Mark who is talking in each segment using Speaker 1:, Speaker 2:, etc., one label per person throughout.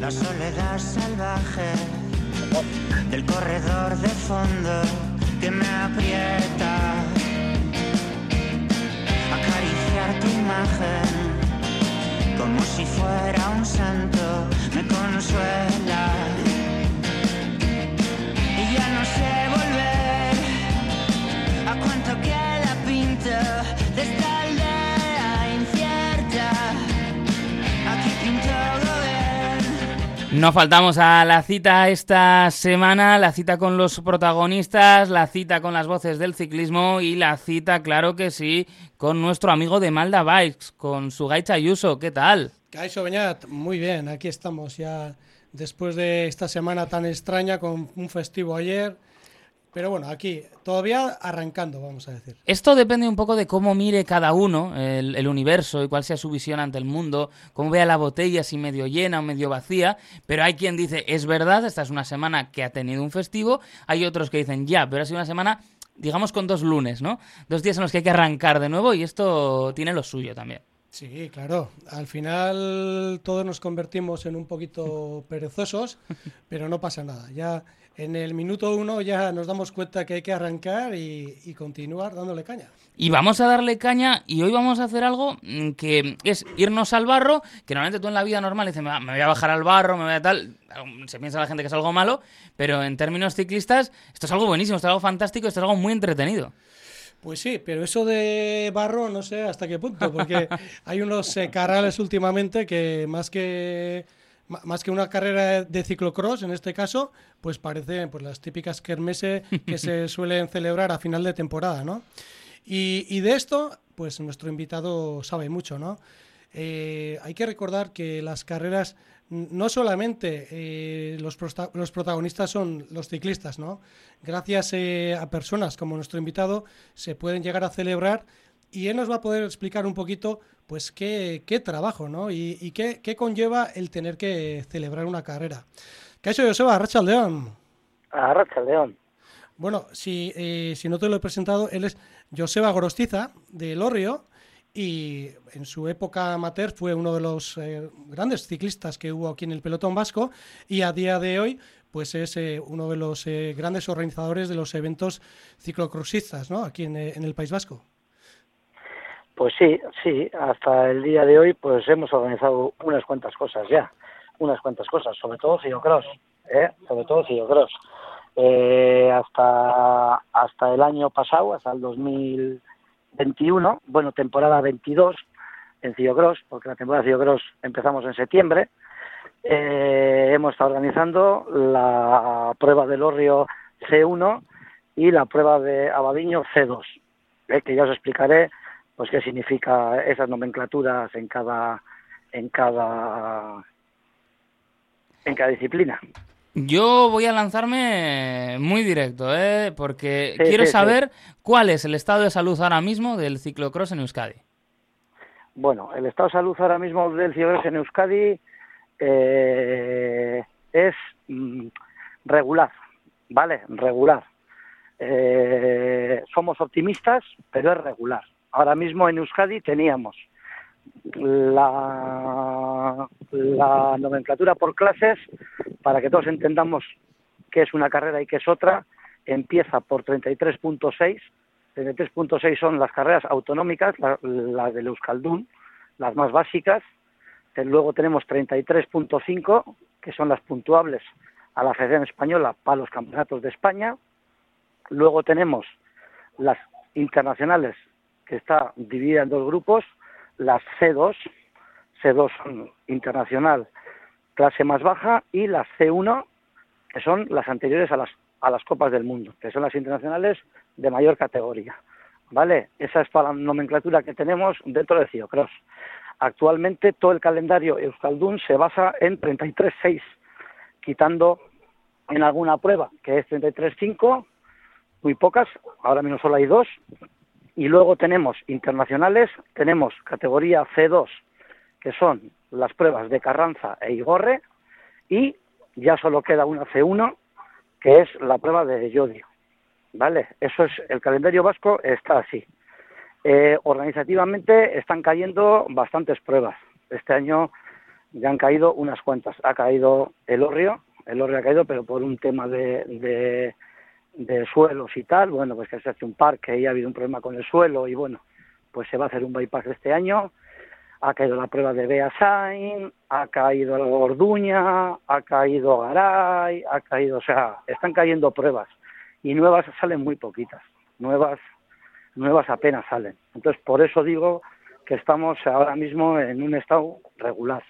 Speaker 1: La soledad salvaje del corredor de fondo que me aprieta. Acariciar tu imagen como si fuera un santo me consuela. Y ya no sé volver a cuánto queda
Speaker 2: No faltamos a la cita esta semana, la cita con los protagonistas, la cita con las voces del ciclismo y la cita, claro que sí, con nuestro amigo de Malda Bikes, con su Gaicha Ayuso. ¿Qué tal?
Speaker 3: Caixo Beñat, muy bien, aquí estamos ya después de esta semana tan extraña con un festivo ayer. Pero bueno, aquí todavía arrancando, vamos a decir.
Speaker 2: Esto depende un poco de cómo mire cada uno el, universo y cuál sea su visión ante el mundo, cómo vea la botella, si medio llena o medio vacía. Pero hay quien dice, es verdad, esta es una semana que ha tenido un festivo. Hay otros que dicen, ya, pero ha sido una semana, digamos, con dos lunes, ¿no? Dos días en los que hay que arrancar de nuevo y esto tiene lo suyo también.
Speaker 3: Sí, claro. Al final todos nos convertimos en un poquito perezosos, pero no pasa nada. Ya en el minuto uno ya nos damos cuenta que hay que arrancar y, y, continuar dándole caña.
Speaker 2: Y vamos a darle caña y hoy vamos a hacer algo mm, que es irnos al barro, que normalmente tú en la vida normal dices, me voy a bajar al barro, me voy a tal, se piensa la gente que es algo malo, pero en términos ciclistas esto es algo buenísimo, esto es algo fantástico, esto es algo muy entretenido.
Speaker 3: Pues sí, pero eso de barro no sé hasta qué punto, porque hay unos eh, carrales últimamente que más que más que una carrera de ciclocross, en este caso, pues parecen pues, las típicas kermeses que se suelen celebrar a final de temporada, ¿no? Y, y de esto, pues nuestro invitado sabe mucho, ¿no? Eh, hay que recordar que las carreras no solamente eh, los, los, protagonistas son los ciclistas, ¿no? Gracias eh, a personas como nuestro invitado se pueden llegar a celebrar y él nos va a poder explicar un poquito pues qué, qué trabajo, ¿no? Y, y qué, qué, conlleva el tener que celebrar una carrera. ¿Qué ha hecho Joseba? Arracha León.
Speaker 4: Arracha León.
Speaker 3: Bueno, si, eh, si no te lo he presentado, él es Joseba Gorostiza, de Lorrio, y en su época amateur fue uno de los eh, grandes ciclistas que hubo aquí en el pelotón vasco y a día de hoy pues es eh, uno de los eh, grandes organizadores de los eventos ciclocrossistas ¿no? aquí en, en, el País Vasco.
Speaker 4: Pues sí, sí, hasta el día de hoy pues hemos organizado unas cuantas cosas ya, unas cuantas cosas, sobre todo ciclocross, ¿eh? sobre todo ciclocross. Eh, hasta, hasta el año pasado, hasta el 2000 21, bueno, temporada 22 en Ciclocross, porque la temporada de Ciclocross empezamos en septiembre. Eh, hemos estado organizando la prueba del Orrio C1 y la prueba de Abadiño C2, eh, que ya os explicaré pues qué significa esas nomenclaturas en cada en cada en cada disciplina.
Speaker 2: Yo voy a lanzarme muy directo, ¿eh? porque sí, quiero sí, saber sí. cuál es el estado de salud ahora mismo del ciclocross en Euskadi.
Speaker 4: Bueno, el estado de salud ahora mismo del ciclocross en Euskadi eh, es mm, regular, ¿vale? Regular. Eh, somos optimistas, pero es regular. Ahora mismo en Euskadi teníamos la, la nomenclatura por clases para que todos entendamos qué es una carrera y qué es otra, empieza por 33.6. 33.6 son las carreras autonómicas, las la del Euskaldun, las más básicas. Luego tenemos 33.5, que son las puntuables a la Federación Española para los campeonatos de España. Luego tenemos las internacionales, que está dividida en dos grupos, las C2, C2 son internacional clase más baja y las C1 que son las anteriores a las a las copas del mundo, que son las internacionales de mayor categoría. ¿Vale? Esa es la nomenclatura que tenemos dentro de Ciocross. Actualmente todo el calendario Euskaldun se basa en 33.6, quitando en alguna prueba, que es 33.5, muy pocas, ahora mismo solo hay dos, y luego tenemos internacionales, tenemos categoría C2, que son las pruebas de Carranza e Igorre, y ya solo queda una C1, que es la prueba de Yodio. ¿Vale? Eso es, el calendario vasco está así. Eh, organizativamente están cayendo bastantes pruebas. Este año ya han caído unas cuantas. Ha caído el Orrio, el Orrio ha caído, pero por un tema de, de, suelos y tal. Bueno, pues que se hace un parque y ha habido un problema con el suelo y bueno, pues se va a hacer un bypass este año. Ha caído la prueba de Beasain, ha caído la Gorduña, ha caído Garay, ha caído, o sea, están cayendo pruebas y nuevas salen muy poquitas. Nuevas nuevas apenas salen. Entonces, por eso digo que estamos ahora mismo en un estado regular.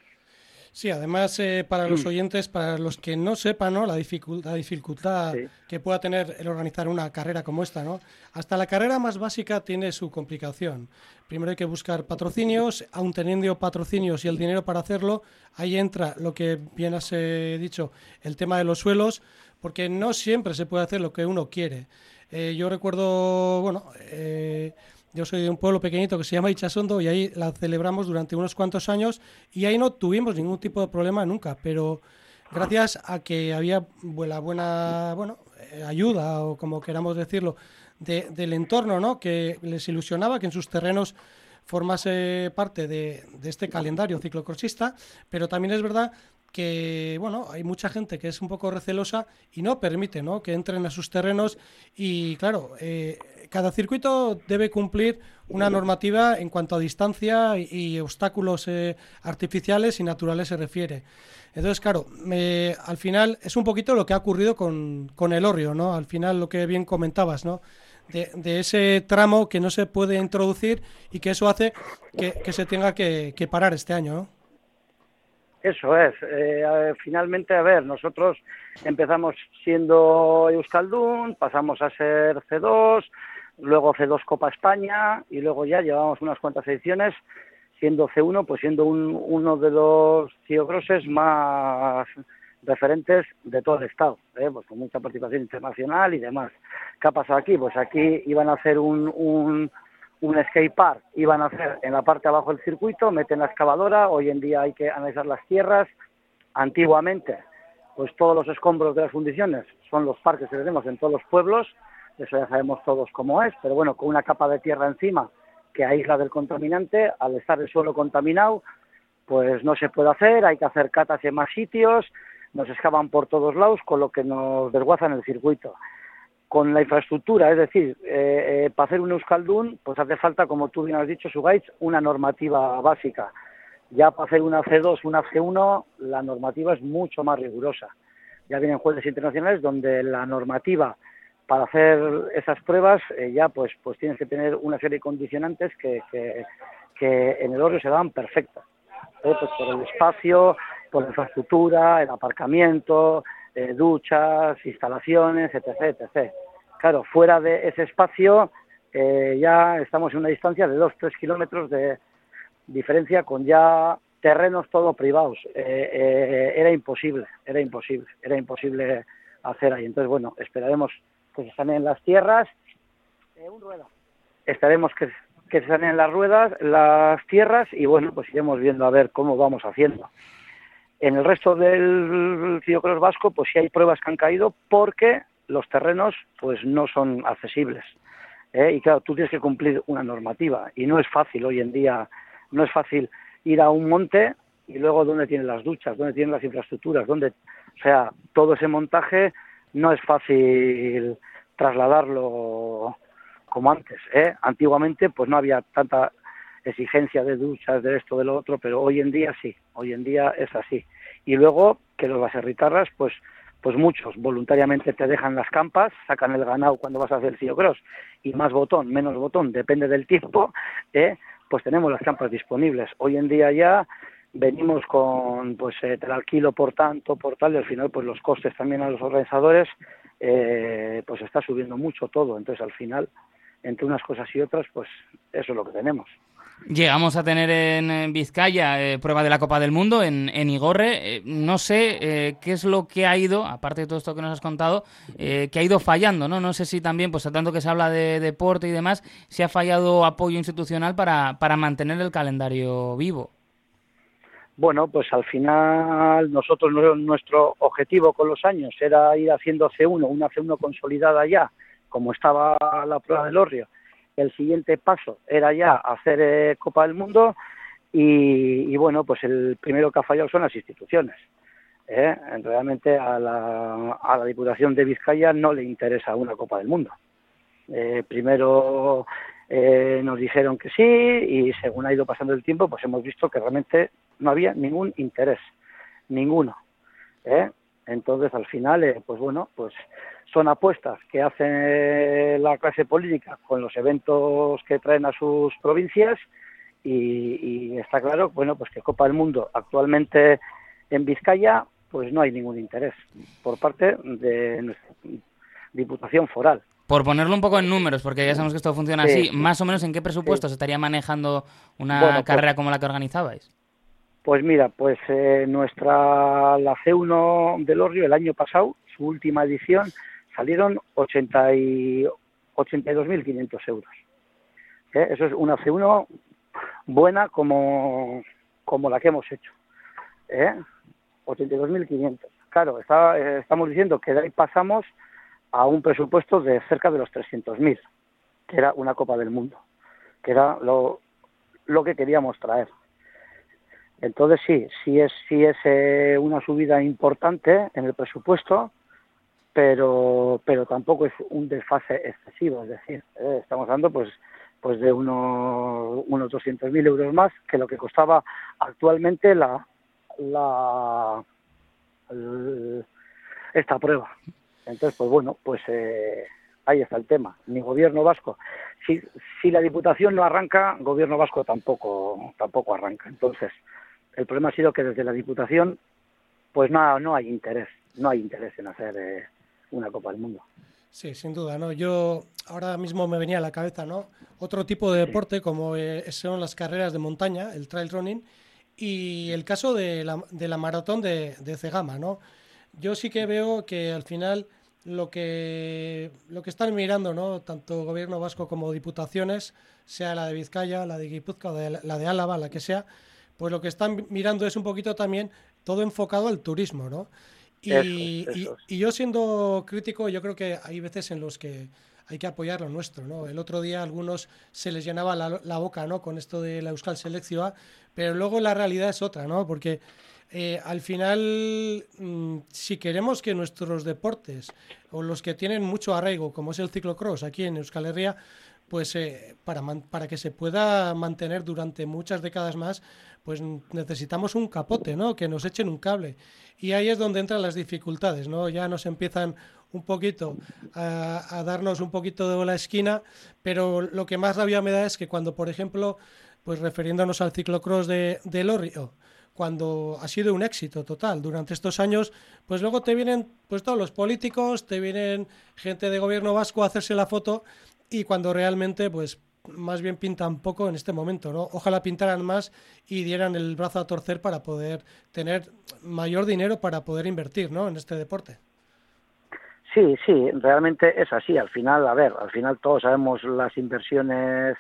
Speaker 3: Sí, además eh, para los mm. oyentes, para los que no sepan ¿no? la dificultad, dificultad que pueda tener el organizar una carrera como esta, ¿no? hasta la carrera más básica tiene su complicación. Primero hay que buscar patrocinios, aun teniendo patrocinios y el dinero para hacerlo, ahí entra lo que bien has eh, dicho, el tema de los suelos, porque no siempre se puede hacer lo que uno quiere. Eh, yo recuerdo, bueno, eh, yo soy de un pueblo pequeñito que se llama Ichasondo y ahí la celebramos durante unos cuantos años y ahí no tuvimos ningún tipo de problema nunca, pero gracias a que había la buena, bueno, eh, ayuda o como queramos decirlo, del entorno, ¿no? Que les ilusionaba que en sus terrenos formase parte de, de este calendario ciclocrossista, pero también es verdad que bueno, hay mucha gente que es un poco recelosa y no permite ¿no? que entren a sus terrenos y claro, eh, cada circuito debe cumplir una normativa en cuanto a distancia y, obstáculos eh, artificiales y naturales se refiere. Entonces, claro, al final es un poquito lo que ha ocurrido con, con el Orrio, ¿no? Al final lo que bien comentabas, ¿no? De, ese tramo que no se puede introducir y que eso hace que, que se tenga que, que parar este año, ¿no?
Speaker 4: Eso es. Eh, finalmente, a ver, nosotros empezamos siendo Euskaldun, pasamos a ser C2, luego C2 Copa España y luego ya llevamos unas cuantas ediciones siendo C1, pues siendo uno de los ciclocrosses más referentes de todo el estado, ¿eh? pues con mucha participación internacional y demás. ¿Qué ha pasado aquí? Pues aquí iban a hacer un un skate park. Iban a hacer en la parte abajo del circuito, meten la excavadora, hoy en día hay que analizar las tierras, antiguamente pues todos los escombros de las fundiciones son los parques que tenemos en todos los pueblos, eso ya sabemos todos cómo es, pero bueno, con una capa de tierra encima que aísla del contaminante, al estar el suelo contaminado, pues no se puede hacer, hay que hacer catas en más sitios, nos excavan por todos lados, con lo que nos desguazan el circuito con la infraestructura, es decir, eh, eh, para hacer un Euskaldun, pues hace falta, como tú bien has dicho, Sugaitz, una normativa básica. Ya para hacer una C2, una C1, la normativa es mucho más rigurosa. Ya vienen jueces internacionales donde la normativa para hacer esas pruebas eh, ya pues pues tienes que tener una serie de condicionantes que, que, en el oro se dan perfectas. Pues por el espacio, por la infraestructura, el aparcamiento, eh, duchas, instalaciones, etc, etc. Claro, fuera de ese espacio eh, ya estamos en una distancia de 2-3 kilómetros de diferencia con ya terrenos todo privados. Eh, era imposible, era imposible, era imposible hacer ahí. Entonces, bueno, esperaremos que se sanen las tierras. un Estaremos que, que se sanen las ruedas, las tierras y bueno, pues iremos viendo a ver cómo vamos haciendo. En el resto del ciclocross vasco, pues sí hay pruebas que han caído porque los terrenos pues no son accesibles. ¿eh? Y claro, tú tienes que cumplir una normativa y no es fácil hoy en día, no es fácil ir a un monte y luego dónde tienen las duchas, dónde tienen las infraestructuras, dónde, o sea, todo ese montaje no es fácil trasladarlo como antes. ¿eh? Antiguamente pues no había tanta exigencia de duchas, de esto, de lo otro, pero hoy en día sí, hoy en día es así. Y luego que los baserritarras, pues pues muchos voluntariamente te dejan las campas, sacan el ganado cuando vas a hacer el cross y más botón, menos botón, depende del tiempo, ¿eh? pues tenemos las campas disponibles. Hoy en día ya venimos con, pues eh, te alquilo por tanto, por tal, y al final pues los costes también a los organizadores, eh, pues está subiendo mucho todo. Entonces al final, entre unas cosas y otras, pues eso es lo que tenemos.
Speaker 2: Llegamos a tener en Vizcaya eh, prueba de la Copa del Mundo en, en Igorre. Eh, no sé eh, qué es lo que ha ido, aparte de todo esto que nos has contado, que ha ido fallando, ¿no? No sé si también, pues tanto que se habla de deporte y demás, si ha fallado apoyo institucional para, para mantener el calendario vivo.
Speaker 4: Bueno, pues al final nosotros nuestro objetivo con los años era ir haciendo C1, una C1 consolidada ya, como estaba la prueba del Orrio el siguiente paso era ya hacer eh, Copa del Mundo y, bueno, pues el primero que ha fallado son las instituciones. ¿eh? Realmente a la, a la Diputación de Vizcaya no le interesa una Copa del Mundo. Eh, primero eh, nos dijeron que sí y según ha ido pasando el tiempo, pues hemos visto que realmente no había ningún interés, ninguno. ¿eh? Entonces, al final, eh, pues bueno, pues son apuestas que hace la clase política con los eventos que traen a sus provincias y, está claro, bueno, pues que Copa del Mundo actualmente en Vizcaya, pues no hay ningún interés por parte de nuestra Diputación Foral.
Speaker 2: Por ponerlo un poco en números, porque ya sabemos que esto funciona así, más o menos en qué presupuesto se estaría manejando una
Speaker 4: Bueno, pues-
Speaker 2: carrera como la que organizabais.
Speaker 4: Pues mira, pues eh, nuestra la C1 del Orrio el año pasado, su última edición, salieron 80 y 82.500 euros. ¿Eh? Eso es una C1 buena como, como la que hemos hecho. ¿Eh? 82.500. Claro, está, estamos diciendo que de ahí pasamos a un presupuesto de cerca de los 300.000, que era una Copa del Mundo, que era lo, lo que queríamos traer. Entonces sí, sí es, sí es eh, una subida importante en el presupuesto, pero, pero tampoco es un desfase excesivo, es decir, eh, estamos hablando pues pues de unos, unos 200.000 euros más que lo que costaba actualmente la, la esta prueba. Entonces, pues bueno, pues eh, ahí está el tema. Ni gobierno vasco. Si, si la Diputación no arranca, gobierno vasco tampoco tampoco arranca. Entonces, el problema ha sido que desde la Diputación, pues no, no hay interés, no hay interés en hacer eh, una Copa del Mundo.
Speaker 3: Sí, sin duda, ¿no? Yo ahora mismo me venía a la cabeza, ¿no? Otro tipo de deporte como eh, son las carreras de montaña, el trail running, y el caso de la, de la maratón de, de Cegama, ¿no? Yo sí que veo que al final lo que, lo que están mirando, ¿no? Tanto gobierno vasco como diputaciones, sea la de Vizcaya, la de Guipúzcoa, de- la de Álava, la que sea, pues lo que están mirando es un poquito también todo enfocado al turismo, ¿no? Y,
Speaker 4: Eso
Speaker 3: yo siendo crítico, yo creo que hay veces en los que hay que apoyar lo nuestro, ¿no? El otro día a algunos se les llenaba la, la boca, ¿no? Con esto de la Euskal Selección, pero luego la realidad es otra, ¿no? Porque eh, al final, mm, si queremos que nuestros deportes o los que tienen mucho arraigo, como es el ciclocross aquí en Euskal Herria, pues eh, para, man- para que se pueda mantener durante muchas décadas más, pues necesitamos un capote, ¿no? Que nos echen un cable. Y ahí es donde entran las dificultades, ¿no? Ya nos empiezan un poquito a, a darnos un poquito de la esquina, pero lo que más rabia me da es que cuando, por ejemplo, pues refiriéndonos al ciclocross de, de Lorrio, cuando ha sido un éxito total durante estos años, pues luego te vienen pues todos los políticos, te vienen gente de gobierno vasco a hacerse la foto y cuando realmente pues más bien pintan poco en este momento, ¿no? Ojalá pintaran más y dieran el brazo a torcer para poder tener mayor dinero para poder invertir, ¿no? En este deporte.
Speaker 4: Sí, sí, realmente es así. Al final, a ver, al final todos sabemos las inversiones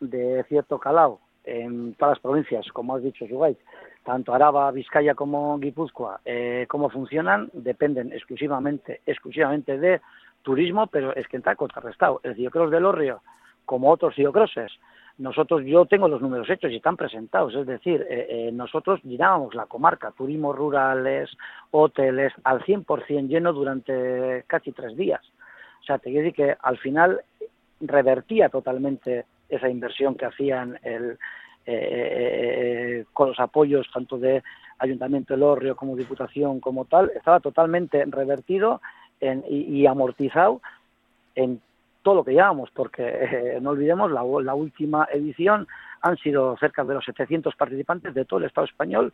Speaker 4: de cierto calado en todas las provincias, como has dicho, Sugay, tanto Araba, Vizcaya como Guipúzcoa, eh, cómo funcionan, dependen exclusivamente, exclusivamente de turismo, pero es que está contrarrestado. El Ciocross del Orrio, como otros Ciocrosses, nosotros, yo tengo los números hechos y están presentados, es decir, eh, eh, nosotros llenábamos la comarca, turismos rurales, hoteles, al 100% lleno durante casi tres días. O sea, te quiero decir que al final revertía totalmente esa inversión que hacían el, eh, con los apoyos tanto de Ayuntamiento del Orrio como Diputación como tal, estaba totalmente revertido en, y, y amortizado en todo lo que llevamos, porque eh, no olvidemos, la, última edición han sido cerca de los 700 participantes de todo el Estado español,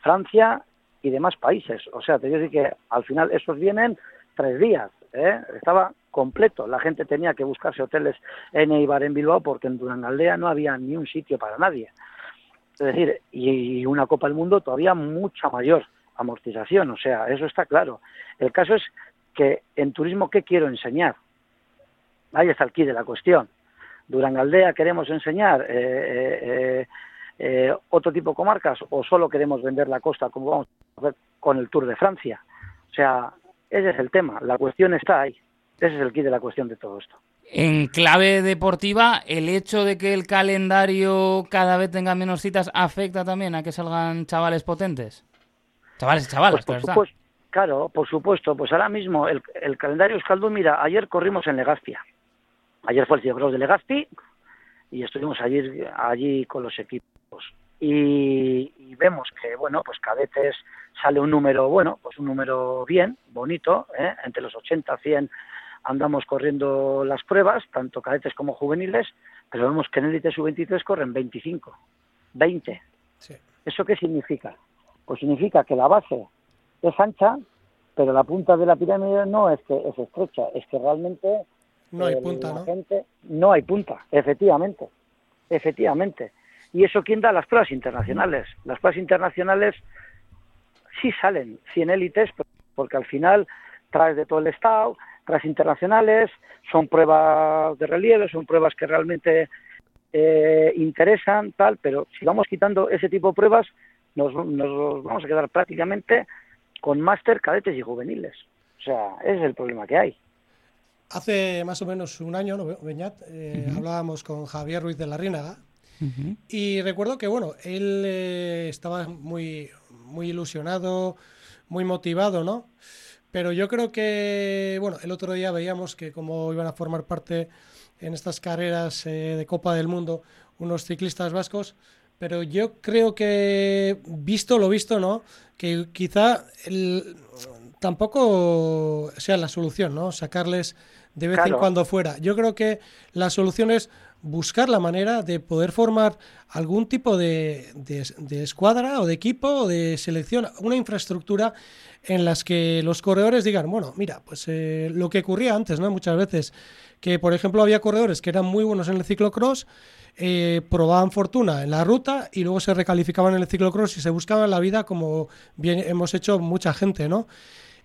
Speaker 4: Francia y demás países. O sea, te decir que al final esos vienen tres días, ¿eh? estaba completo. La gente tenía que buscarse hoteles en Eibar, en Bilbao, porque en Durangaldea no había ni un sitio para nadie. Es decir, y una Copa del Mundo todavía mucha mayor amortización, o sea, eso está claro. El caso es que en turismo, ¿qué quiero enseñar? Ahí está el quid de la cuestión. Durangaldea queremos enseñar eh, eh, eh, otro tipo de comarcas o solo queremos vender la costa como vamos a hacer con el Tour de Francia. O sea, ese es el tema. La cuestión está ahí. Ese es el quid de la cuestión de todo esto.
Speaker 2: En clave deportiva, ¿el hecho de que el calendario cada vez tenga menos citas afecta también a que salgan chavales potentes? Chavales y chavalas,
Speaker 4: Pues, por supuesto, claro, por supuesto. Pues ahora mismo el, el calendario Euskaldun, mira, ayer corrimos en Legazpia. Ayer fue el Ciclocross de Legazpi y estuvimos allí, allí con los equipos. Y, y vemos que, bueno, pues cadetes sale un número, bueno, pues un número bien, bonito, ¿eh? entre los 80, 100 andamos corriendo las pruebas, tanto cadetes como juveniles, pero vemos que en élite sub-23 corren 25, 20.
Speaker 3: Sí.
Speaker 4: ¿Eso qué significa? Pues significa que la base es ancha, pero la punta de la pirámide no es que es estrecha, es que realmente
Speaker 3: No hay
Speaker 4: eh,
Speaker 3: punta,
Speaker 4: la
Speaker 3: ¿no?
Speaker 4: gente- no hay punta, efectivamente, efectivamente. ¿Y eso quién da? Las pruebas internacionales. Las pruebas internacionales sí salen 100 élites, porque al final traes de todo el estado, traes internacionales, son pruebas de relieve, son pruebas que realmente eh, interesan, tal, pero si vamos quitando ese tipo de pruebas, nos, nos vamos a quedar prácticamente con máster, cadetes y juveniles. O sea, ese es el problema que hay.
Speaker 3: Hace más o menos un año, ¿no, Beñat? Eh, Hablábamos con Javier Ruiz de la Rínaga
Speaker 2: Ujú.
Speaker 3: y recuerdo que, bueno, él eh, estaba muy, muy ilusionado, muy motivado, ¿no? Pero yo creo que, bueno, el otro día veíamos que como iban a formar parte en estas carreras eh, de Copa del Mundo unos ciclistas vascos, pero yo creo que, visto lo visto, ¿no? Que quizá el- tampoco sea la solución, ¿no? Sacarles de vez en cuando fuera. Yo creo que la solución es buscar la manera de poder formar algún tipo de, de- escuadra o de equipo o de selección, una infraestructura en las que los corredores digan, bueno, mira, pues eh, lo que ocurría antes, ¿no? Muchas veces, que por ejemplo había corredores que eran muy buenos en el ciclocross, eh, probaban fortuna en la ruta y luego se recalificaban en el ciclocross y se buscaban la vida como bien hemos hecho mucha gente, ¿no?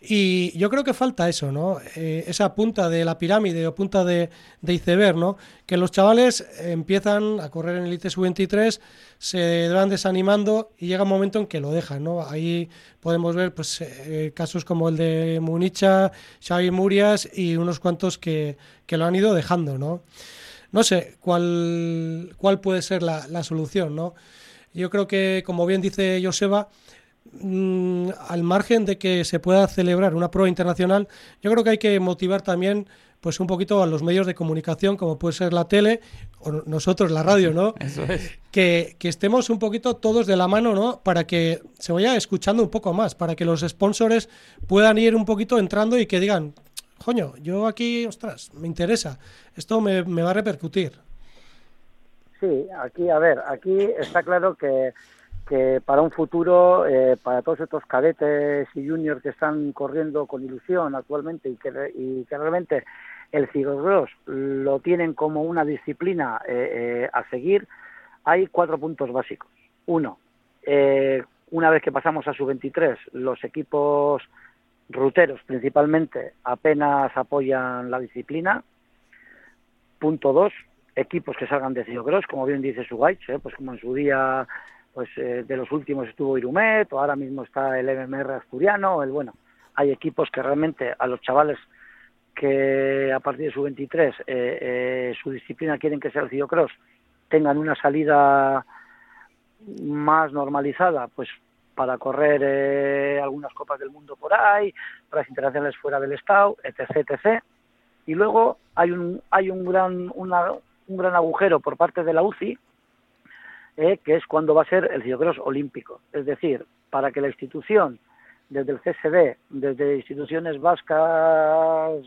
Speaker 3: Y yo creo que falta eso, ¿no? Eh, esa punta de la pirámide o punta de, de iceberg, ¿no? Que los chavales empiezan a correr en el ITS 23 se van desanimando y llega un momento en que lo dejan, ¿no? Ahí podemos ver pues eh, casos como el de Municha, Xavi Murias y unos cuantos que, que lo han ido dejando, ¿no? No sé cuál, cuál puede ser la, la solución, ¿no? Yo creo que, como bien dice Joseba, mm, al margen de que se pueda celebrar una prueba internacional, yo creo que hay que motivar también pues un poquito a los medios de comunicación, como puede ser la tele, o nosotros la radio, ¿no?
Speaker 2: Eso es.
Speaker 3: Que, que estemos un poquito todos de la mano, ¿no? Para que se vaya escuchando un poco más, para que los sponsors puedan ir un poquito entrando y que digan, coño, yo aquí, ostras, me interesa, esto me, me va a repercutir.
Speaker 4: Sí, aquí, a ver, aquí está claro que, que para un futuro, eh, para todos estos cadetes y juniors que están corriendo con ilusión actualmente y que, y que realmente el ciclocross lo tienen como una disciplina eh, eh, a seguir, hay cuatro puntos básicos. Uno, eh, una vez que pasamos a su 23, los equipos ruteros principalmente apenas apoyan la disciplina. Punto dos, equipos que salgan de ciclocross, como bien dice Sugaich, ¿eh? pues como en su día pues eh, de los últimos estuvo Irumet, o ahora mismo está el MMR asturiano, el bueno, hay equipos que realmente a los chavales que a partir de su 23 eh, eh, su disciplina quieren que sea el ciclocross, tengan una salida más normalizada, pues para correr eh, algunas copas del mundo por ahí, para las internacionales fuera del estado, etc, etc. Y luego hay un hay un gran una, un gran agujero por parte de la UCI, eh, que es cuando va a ser el ciclocross olímpico. Es decir, para que la institución, desde el CSD, desde instituciones vascas,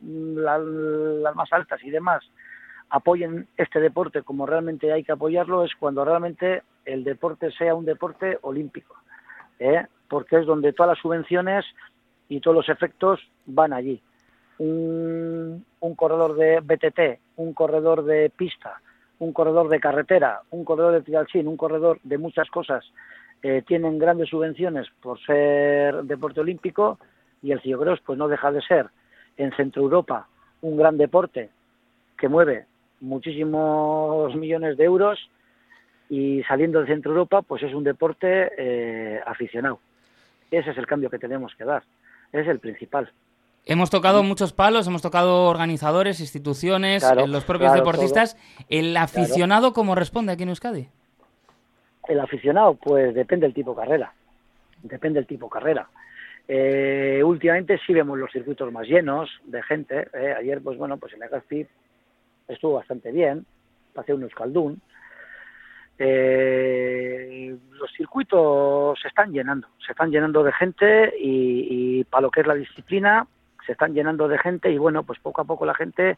Speaker 4: mm, la- las más altas y demás, apoyen este deporte como realmente hay que apoyarlo, es cuando realmente el deporte sea un deporte olímpico. ¿eh? Porque es donde todas las subvenciones y todos los efectos van allí. Un, un corredor de BTT, un corredor de pista, un corredor de carretera, un corredor de trialcín, un corredor de muchas cosas, eh, tienen grandes subvenciones por ser deporte olímpico y el ciclocross pues no deja de ser en Centro Europa un gran deporte que mueve muchísimos millones de euros y saliendo de Centro Europa pues es un deporte eh, aficionado. Ese es el cambio que tenemos que dar, es el principal.
Speaker 2: Hemos tocado muchos palos, hemos tocado organizadores, instituciones,
Speaker 4: Claro,
Speaker 2: eh, los propios
Speaker 4: claro,
Speaker 2: deportistas. ¿El aficionado cómo responde aquí en Euskadi?
Speaker 4: El aficionado, pues depende del tipo de carrera. Depende del tipo de carrera. Eh, últimamente sí vemos los circuitos más llenos de gente. eh. Ayer, pues bueno, pues en Legazpi estuvo bastante bien. Pasé un Euskaldún. Eh, los circuitos se están llenando, se están llenando de gente y, y para lo que es la disciplina se están llenando de gente y bueno, pues poco a poco la gente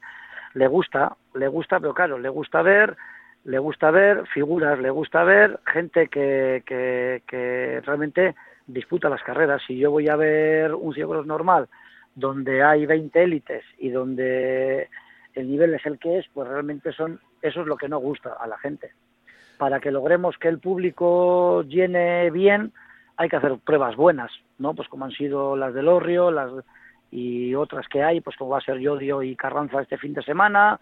Speaker 4: le gusta, le gusta, pero claro, le gusta ver, le gusta ver figuras, le gusta ver gente que, que, que realmente disputa las carreras. Si yo voy a ver un ciclocross normal donde hay 20 élites y donde el nivel es el que es, pues realmente son eso es lo que no gusta a la gente. Para que logremos que el público llene bien, hay que hacer pruebas buenas, ¿no? Pues como han sido las del Orrio, las y otras que hay, pues como va a ser Yodio y Carranza este fin de semana,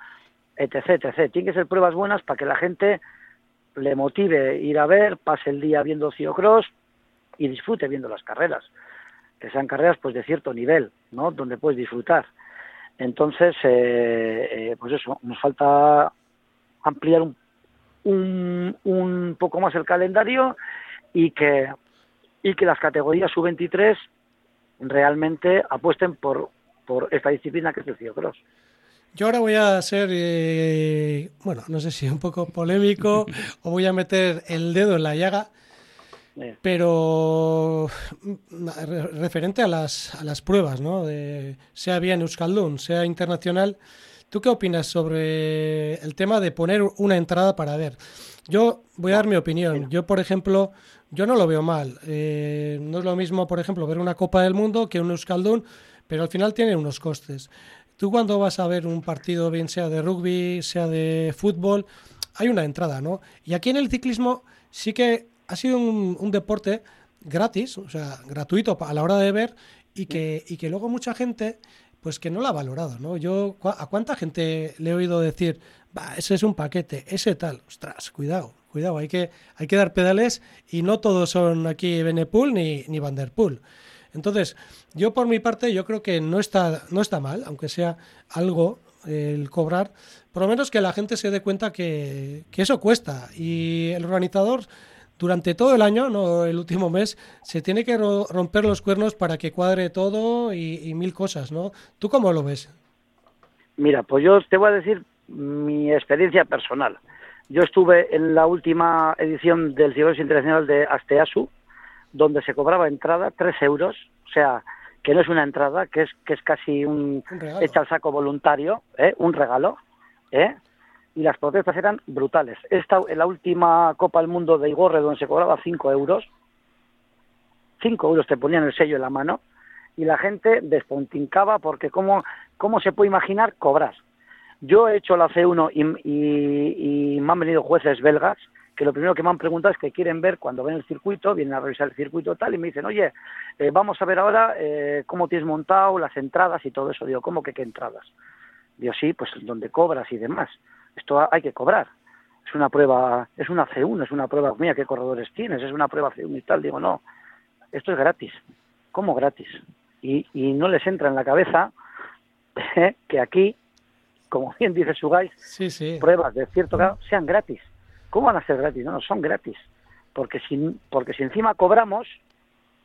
Speaker 4: etc, etc. Tienen que ser pruebas buenas para que la gente le motive ir a ver, pase el día viendo Cross y disfrute viendo las carreras. Que sean carreras pues de cierto nivel, ¿no? Donde puedes disfrutar. Entonces, eh, eh, pues eso, nos falta ampliar un, un, un poco más el calendario y que, y que las categorías sub-23 realmente apuesten por, por esta disciplina que es el ciclocross.
Speaker 3: Yo ahora voy a ser, eh, bueno, no sé si un poco polémico o voy a meter el dedo en la llaga,
Speaker 4: Eh,
Speaker 3: pero mm, re- referente a las, a las pruebas, ¿no? De, sea bien Euskaldun, sea internacional, ¿tú qué opinas sobre el tema de poner una entrada para ver? Yo voy a dar mi opinión. Yo, por ejemplo, yo no lo veo mal. Eh, no es lo mismo, por ejemplo, ver una Copa del Mundo que un Euskaldun, pero al final tiene unos costes. Tú cuando vas a ver un partido, bien sea de rugby, sea de fútbol, hay una entrada, ¿no? Y aquí en el ciclismo sí que ha sido un, un deporte gratis, o sea, gratuito a la hora de ver y que, y que luego mucha gente pues que no la ha valorado, ¿no? Yo a cuánta gente le he oído decir, va, ese es un paquete, ese tal, ostras, cuidado, cuidado, hay que, hay que dar pedales y no todos son aquí Benepool ni, ni Van Der Poel. Entonces, yo por mi parte, yo creo que no está, no está mal, aunque sea algo el cobrar, por lo menos que la gente se dé cuenta que, que eso cuesta. Y el organizador, durante todo el año, no el último mes, se tiene que ro- romper los cuernos para que cuadre todo y, y mil cosas, ¿no? ¿Tú cómo lo ves?
Speaker 4: Mira, pues yo te voy a decir mi experiencia personal. Yo estuve en la última edición del Ciclones Internacional de Asteasu, donde se cobraba entrada 3 euros, o sea, que no es una entrada, que es, que es casi un
Speaker 3: Un
Speaker 4: hecha al saco voluntario, ¿eh? un regalo, ¿eh? Y las protestas eran brutales. Esta, la última Copa del Mundo de Igorre, donde se cobraba 5 euros, 5 euros te ponían el sello en la mano, y la gente despontincaba porque ¿cómo, cómo se puede imaginar cobrar? Yo he hecho la C1 y, y- y me han venido jueces belgas que lo primero que me han preguntado es que quieren ver cuando ven el circuito, vienen a revisar el circuito tal y me dicen, oye, eh, vamos a ver ahora eh, cómo tienes montado las entradas y todo eso. Digo, ¿cómo que qué entradas? Digo, sí, pues donde cobras y demás. Esto ha- hay que cobrar. Es una prueba, es una C1, es una prueba, mira qué corredores tienes, es una prueba C1 y tal. Digo, no, esto es gratis. ¿Cómo gratis? Y, y no les entra en la cabeza que aquí, como bien dice Sugais,
Speaker 3: Sí, sí.
Speaker 4: pruebas de cierto grado sean gratis. ¿Cómo van a ser gratis? No, no, son gratis. Porque si, porque si encima cobramos,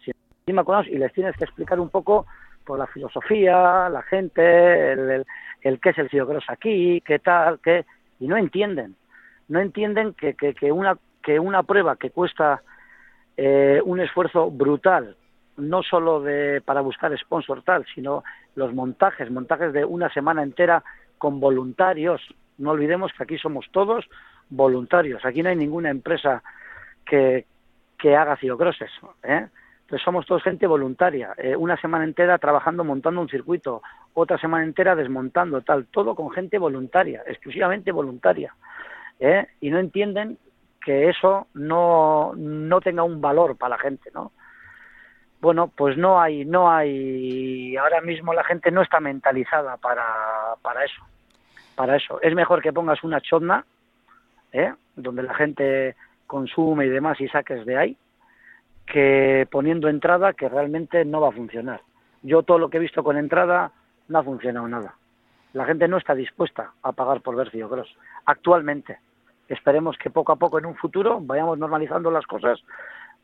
Speaker 4: si encima cobramos y les tienes que explicar un poco por la filosofía, la gente, el, el, el qué es el ciclocross aquí, qué tal, qué, y no entienden. No entienden que, que, una, que una prueba que cuesta eh, un esfuerzo brutal, no solo de, para buscar sponsor tal, sino los montajes, montajes de una semana entera con voluntarios. No olvidemos que aquí somos todos voluntarios. Aquí no hay ninguna empresa que, que haga ciclocrosses. ¿eh? Entonces somos todos gente voluntaria. Eh, una semana entera trabajando montando un circuito, otra semana entera desmontando tal, todo con gente voluntaria, exclusivamente voluntaria. ¿eh? Y no entienden que eso no, no tenga un valor para la gente, ¿no? Bueno, pues no hay, no hay, ahora mismo la gente no está mentalizada para, para eso, para eso. Es mejor que pongas una chotna, ¿eh? donde la gente consume y demás y saques de ahí, que poniendo entrada que realmente no va a funcionar. Yo todo lo que he visto con entrada no ha funcionado nada. La gente no está dispuesta a pagar por ver ciclocross actualmente. Esperemos que poco a poco en un futuro vayamos normalizando las cosas.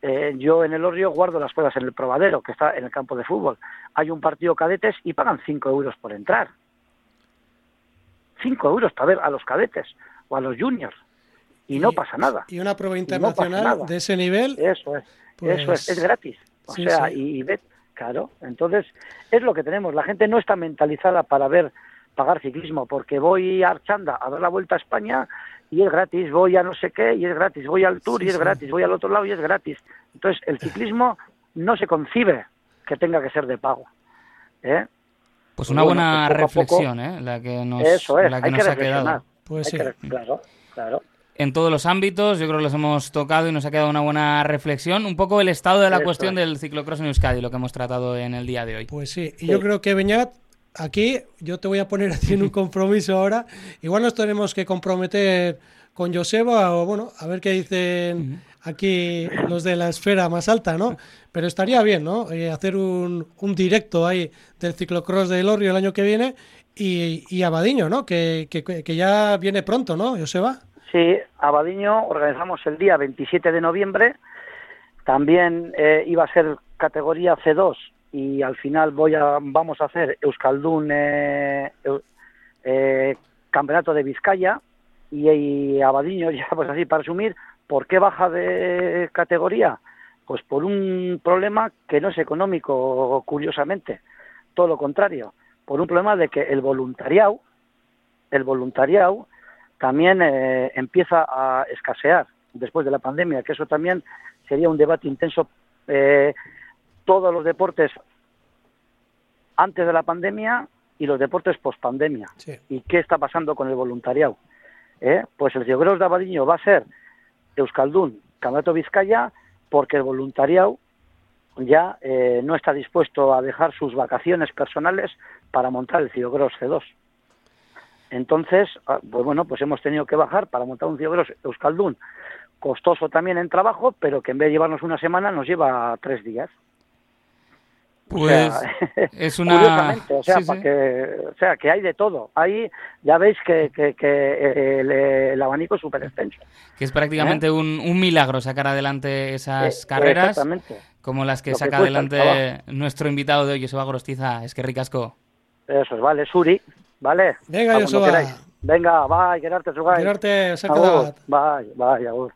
Speaker 4: Eh, yo en el Orrio guardo las cosas en el probadero, que está en el campo de fútbol. Hay un partido cadetes y pagan 5 euros por entrar. 5 euros para ver a los cadetes o a los juniors. Y, no pasa nada.
Speaker 3: Y una prueba internacional de ese nivel.
Speaker 4: Eso es, eso es, es gratis. O sea, y, y claro, entonces es lo que tenemos. La gente no está mentalizada para ver pagar ciclismo, porque voy a Archanda a dar la vuelta a España y es gratis, voy a no sé qué y es gratis, voy al Tour y es gratis, voy al otro lado y es gratis. Entonces, el ciclismo no se concibe que tenga que ser de pago. ¿eh?
Speaker 2: Pues una buena pues reflexión, ¿eh? La que nos, la que nos ha quedado.
Speaker 3: Pues sí.
Speaker 4: claro, claro.
Speaker 2: En todos los ámbitos, yo creo que los hemos tocado y nos ha quedado una buena reflexión. Un poco el estado de la cuestión del ciclocross en Euskadi, lo que hemos tratado en el día de hoy.
Speaker 3: Pues sí, y yo creo que Beñat aquí yo te voy a poner a ti en un compromiso ahora. Igual nos tenemos que comprometer con Joseba o bueno, a ver qué dicen aquí los de la esfera más alta, ¿no? Pero estaría bien, ¿no? Eh, hacer un, un, directo ahí del ciclocross de Elorrio el año que viene y, y Abadiño, ¿no? Que, que, que, ya viene pronto, ¿no, Joseba?
Speaker 4: Sí, Abadiño organizamos el día 27 de noviembre. También eh, iba a ser categoría C2 y al final voy a vamos a hacer Euskaldun eh, eh, Campeonato de Vizcaya y, Abadiño ya pues así para resumir ¿por qué baja de categoría? Pues por un problema que no es económico curiosamente todo lo contrario por un problema de que el voluntariado el voluntariado también eh, empieza a escasear después de la pandemia que eso también sería un debate intenso eh, todos los deportes antes de la pandemia y los deportes post pandemia. ¿Y qué está pasando con el voluntariado? ¿Eh? Pues el Ciclocross de Abadiño va a ser Euskaldun, Campeonato Vizcaya, porque el voluntariado ya eh, no está dispuesto a dejar sus vacaciones personales para montar el Ciclocross C2. Entonces, ah, pues bueno, pues hemos tenido que bajar para montar un Ciclocross Euskaldun, costoso también en trabajo, pero que en vez de llevarnos una semana nos lleva tres días.
Speaker 2: Pues es una...
Speaker 4: o sea, Que, o sea, que hay de todo. Ahí ya veis que, que, que el, abanico es súper extenso.
Speaker 2: Que es prácticamente ¿Eh? un, un, milagro sacar adelante esas eh, carreras, como las que saca adelante nuestro invitado de hoy, Joseba Gorostiza. Es que ricasco.
Speaker 4: Eso es, vale, Suri, ¿vale?
Speaker 3: Venga, Joseba.
Speaker 4: Venga, bye, Gerarte, Sugay.
Speaker 3: Gerarte, se ha quedado.
Speaker 4: Bye, bye, agur.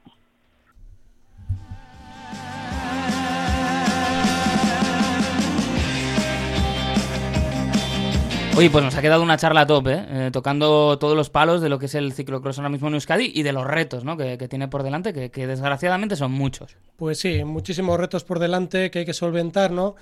Speaker 2: Oye, pues nos ha quedado una charla top, ¿eh? ¿eh? tocando todos los palos de lo que es el ciclocross ahora mismo en Euskadi y de los retos ¿no? que, tiene por delante, que, que, desgraciadamente son muchos.
Speaker 3: Pues sí, muchísimos retos por delante que hay que solventar, ¿no?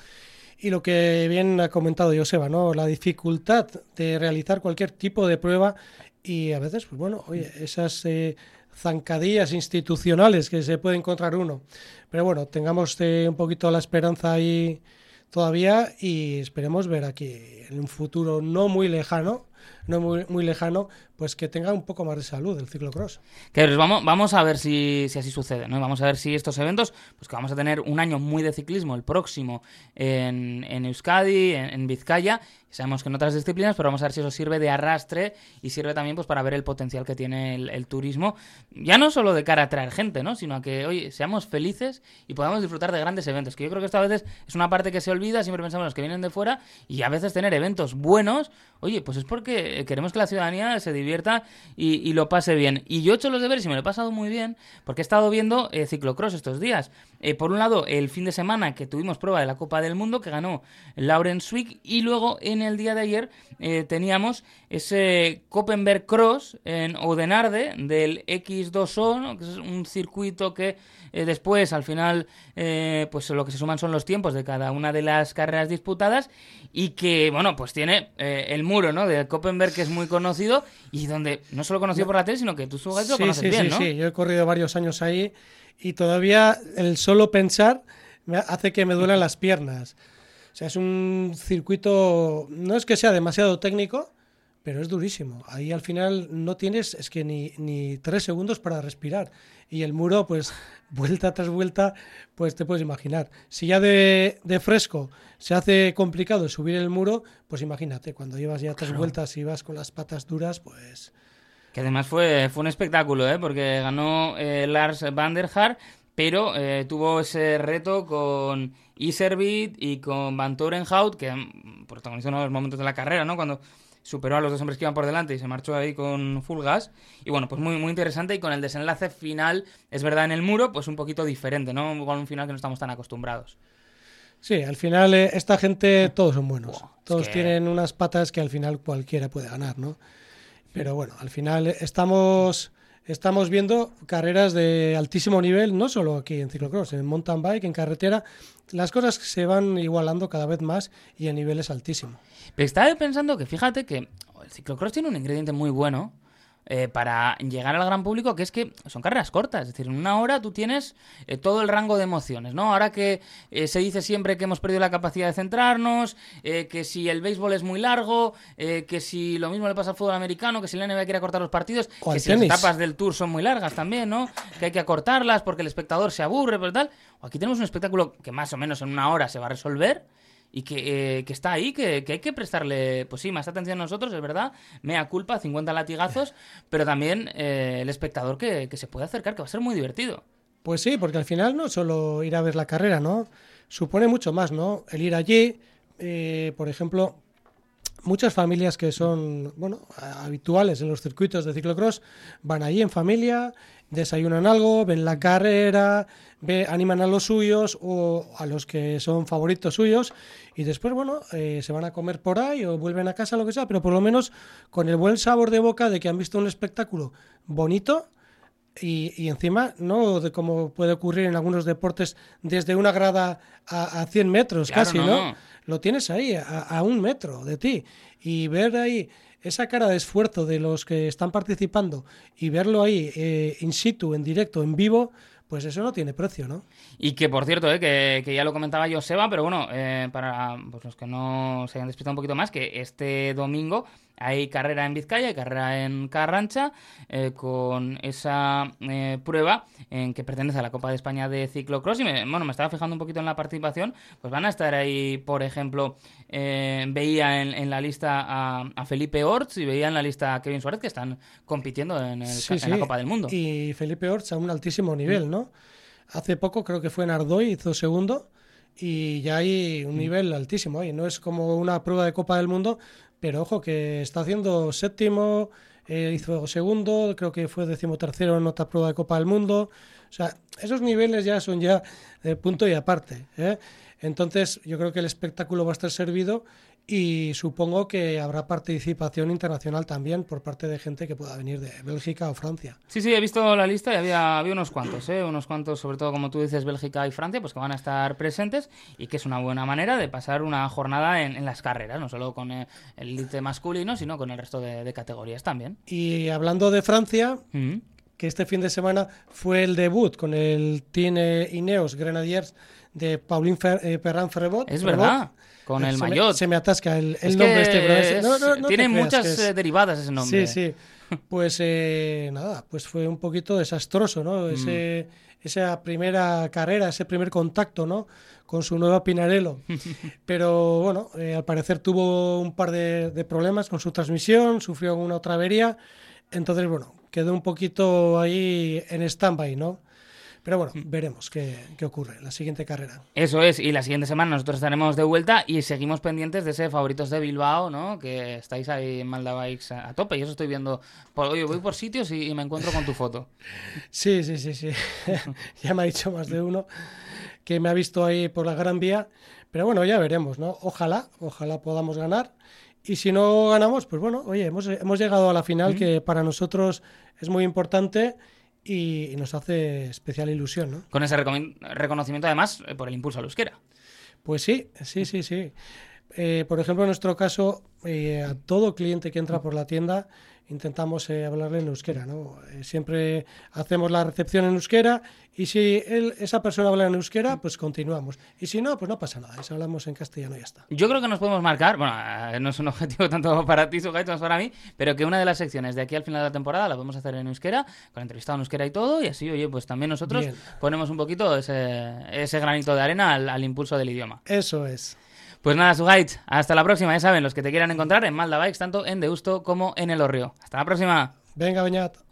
Speaker 3: Y lo que bien ha comentado Joseba, ¿no? La dificultad de realizar cualquier tipo de prueba y a veces, pues bueno, oye, esas eh, zancadillas institucionales que se puede encontrar uno. Pero bueno, tengamos eh, un poquito la esperanza ahí todavía y esperemos ver aquí en un futuro no muy lejano, no muy, muy lejano, pues que tenga un poco más de salud el ciclocross.
Speaker 2: Que vamos, vamos a ver si, si, así sucede, ¿no? Vamos a ver si estos eventos, pues que vamos a tener un año muy de ciclismo, el próximo en, en Euskadi, en, Vizcaya, Sabemos que en otras disciplinas, pero vamos a ver si eso sirve de arrastre y sirve también pues para ver el potencial que tiene el, turismo, ya no solo de cara a atraer gente, ¿no? sino a que, oye, seamos felices y podamos disfrutar de grandes eventos, que yo creo que esto a veces es una parte que se olvida, siempre pensamos en los que vienen de fuera y a veces tener eventos buenos, oye, pues es porque queremos que la ciudadanía se divierta y, y lo pase bien. Y yo he hecho los deberes y me lo he pasado muy bien porque he estado viendo eh, ciclocross estos días. Eh, por un lado, el fin de semana que tuvimos prueba de la Copa del Mundo que ganó Lauren Swick y luego en el día de ayer eh, teníamos ese Koppenberg Cross en Odenarde del X2O, que es un circuito que eh, después, al final, eh, pues lo que se suman son los tiempos de cada una de las carreras disputadas y que, bueno, pues tiene el muro, ¿no? De Koppenberg, que es muy conocido y donde no solo conocido por la tele, sino que tú lo conoces
Speaker 3: sí,
Speaker 2: bien,
Speaker 3: sí,
Speaker 2: ¿no?
Speaker 3: Sí, yo he corrido varios años ahí y todavía el solo pensar me hace que me duelen las piernas. O sea, es un circuito, no es que sea demasiado técnico, pero es durísimo. Ahí al final no tienes, es que ni, ni tres segundos para respirar. Y el muro, pues, vuelta tras vuelta, pues te puedes imaginar. Si ya de, de fresco se hace complicado subir el muro, pues imagínate, cuando llevas ya tres vueltas y vas con las patas duras, pues...
Speaker 2: Que además fue, fue un espectáculo, ¿eh? porque ganó eh, Lars van der Haar, pero eh, tuvo ese reto con Iservit y con Van Torenhout, que mm, protagonizó uno de los momentos de la carrera, ¿no? Cuando superó a los dos hombres que iban por delante y se marchó ahí con full gas. Y bueno, pues muy, muy interesante y con el desenlace final, es verdad, en el muro, pues un poquito diferente, ¿no? Con un final que no estamos tan acostumbrados.
Speaker 3: Sí, al final eh, esta gente todos son buenos.
Speaker 2: Es
Speaker 3: todos
Speaker 2: que-
Speaker 3: tienen unas patas que al final cualquiera puede ganar, ¿no? Pero bueno, al final estamos, estamos viendo carreras de altísimo nivel, no solo aquí en ciclocross, en mountain bike, en carretera. Las cosas se van igualando cada vez más y a niveles altísimos.
Speaker 2: Pero estaba pensando que fíjate que el ciclocross tiene un ingrediente muy bueno eh, para llegar al gran público, que es que son carreras cortas. Es decir, en una hora tú tienes eh, todo el rango de emociones, ¿no? Ahora que eh, se dice siempre que hemos perdido la capacidad de centrarnos, eh, que si el béisbol es muy largo, eh, que si lo mismo le pasa al fútbol americano, que si la NBA quiere acortar los partidos,
Speaker 3: O
Speaker 2: que si las etapas del Tour son muy largas también, ¿no? Que hay que acortarlas porque el espectador se aburre, pero tal. Aquí tenemos un espectáculo que más o menos en una hora se va a resolver y que, eh, que está ahí, que, que hay que prestarle, pues sí, más atención a nosotros, es verdad, mea culpa, 50 latigazos, pero también eh, el espectador que, que se puede acercar, que va a ser muy divertido.
Speaker 3: Pues sí, porque al final no solo ir a ver la carrera, ¿no? Supone mucho más, ¿no? El ir allí, eh, por ejemplo, muchas familias que son, bueno, habituales en los circuitos de ciclocross van allí en familia, desayunan algo, ven la carrera, ve, animan a los suyos o a los que son favoritos suyos y después, bueno, eh, se van a comer por ahí o vuelven a casa, lo que sea, pero por lo menos con el buen sabor de boca de que han visto un espectáculo bonito y, y encima, no de como puede ocurrir en algunos deportes, desde una grada a, a 100 metros
Speaker 2: Claro,
Speaker 3: casi,
Speaker 2: no.
Speaker 3: Lo tienes ahí, a, a un metro de ti. Y ver ahí esa cara de esfuerzo de los que están participando y verlo ahí eh, in situ, en directo, en vivo, pues eso no tiene precio, ¿no?
Speaker 2: Y que, por cierto, eh, que, que ya lo comentaba Joseba, pero bueno, eh, para pues, los que no se hayan despistado un poquito más, que este domingo hay carrera en Vizcaya y carrera en Carrancha, eh, con esa eh, prueba en que pertenece a la Copa de España de Ciclocross. Y me, bueno, me estaba fijando un poquito en la participación, pues van a estar ahí, por ejemplo, eh, veía en, en la lista a, a Felipe Orts y veía en la lista a Kevin Suárez, que están compitiendo en, el-
Speaker 3: Sí,
Speaker 2: en
Speaker 3: sí.
Speaker 2: la Copa del Mundo.
Speaker 3: Y Felipe Orts a un altísimo nivel, ¿no? Hace poco creo que fue en Ardoy, hizo segundo y ya hay un nivel altísimo ahí. No es como una prueba de Copa del Mundo, pero ojo que está haciendo séptimo, eh, hizo segundo, creo que fue decimotercero en otra prueba de Copa del Mundo. O sea, esos niveles ya son ya de punto y aparte. ¿eh? Entonces, yo creo que el espectáculo va a estar servido y supongo que habrá participación internacional también por parte de gente que pueda venir de Bélgica o Francia.
Speaker 2: Sí, sí, he visto la lista y había, había unos cuantos, ¿eh? unos cuantos, sobre todo como tú dices, Bélgica y Francia, pues que van a estar presentes y que es una buena manera de pasar una jornada en, en las carreras, no solo con eh, el elite masculino, sino con el resto de, de categorías también.
Speaker 3: Y hablando de Francia,
Speaker 2: Mm.
Speaker 3: que este fin de semana fue el debut con el Team eh, Ineos Grenadiers de Pauline Fer, eh, Ferrebot.
Speaker 2: Es
Speaker 3: Ferrebot.
Speaker 2: verdad, con el
Speaker 3: se me-
Speaker 2: maillot.
Speaker 3: se me atasca el, el
Speaker 2: Es
Speaker 3: nombre este, pero es-
Speaker 2: es-
Speaker 3: no, no, no te
Speaker 2: tiene muchas
Speaker 3: es-
Speaker 2: eh, derivadas ese nombre.
Speaker 3: Sí, sí. Pues eh, nada, pues fue un poquito desastroso, ¿no?
Speaker 2: Mm.
Speaker 3: Ese, esa primera carrera, ese primer contacto, ¿no? Con su nueva Pinarello. Pero bueno, eh, al parecer tuvo un par de, de problemas con su transmisión, sufrió una otra avería. Entonces, bueno, quedó un poquito ahí en stand-by, ¿no? Pero bueno,
Speaker 2: Mm.
Speaker 3: veremos qué, qué ocurre en la siguiente carrera.
Speaker 2: Eso es, y la siguiente semana nosotros estaremos de vuelta y seguimos pendientes de ese favoritos de Bilbao, ¿no? Que estáis ahí en Malda Bikes a, a tope. Y eso estoy viendo. Por, oye, voy por sitios y, y me encuentro con tu foto.
Speaker 3: Sí, sí, sí, sí. ya me ha dicho más de uno que me ha visto ahí por la Gran Vía. Pero bueno, ya veremos, ¿no? Ojalá, ojalá podamos ganar. Y si no ganamos, pues bueno, oye, hemos, hemos llegado a la final que para nosotros es muy importante y, y nos hace especial ilusión, ¿no?
Speaker 2: Con ese reconocimiento, además, eh, por el impulso al euskera.
Speaker 3: Pues sí, sí, sí, sí. Eh, por ejemplo, en nuestro caso, eh, a todo cliente que entra por la tienda, intentamos eh, hablarle en euskera, ¿no? Eh, siempre hacemos la recepción en euskera y si él, esa persona habla en euskera, pues continuamos. Y si no, pues no pasa nada, si hablamos en castellano y ya está.
Speaker 2: Yo creo que nos podemos marcar, bueno, eh, no es un objetivo tanto para ti, Sugait, como para mí, pero que una de las secciones de aquí al final de la temporada la podemos hacer en euskera, con entrevistado en euskera y todo, y así, oye, pues también nosotros
Speaker 3: Bien.
Speaker 2: ponemos un poquito ese, ese granito de arena al, al impulso del idioma.
Speaker 3: Eso es.
Speaker 2: Pues nada, Sugait, hasta la próxima, ya saben, los que te quieran encontrar en Malda Bikes, tanto en Deusto como en El Orrio. Hasta la próxima.
Speaker 3: Venga, Beñat.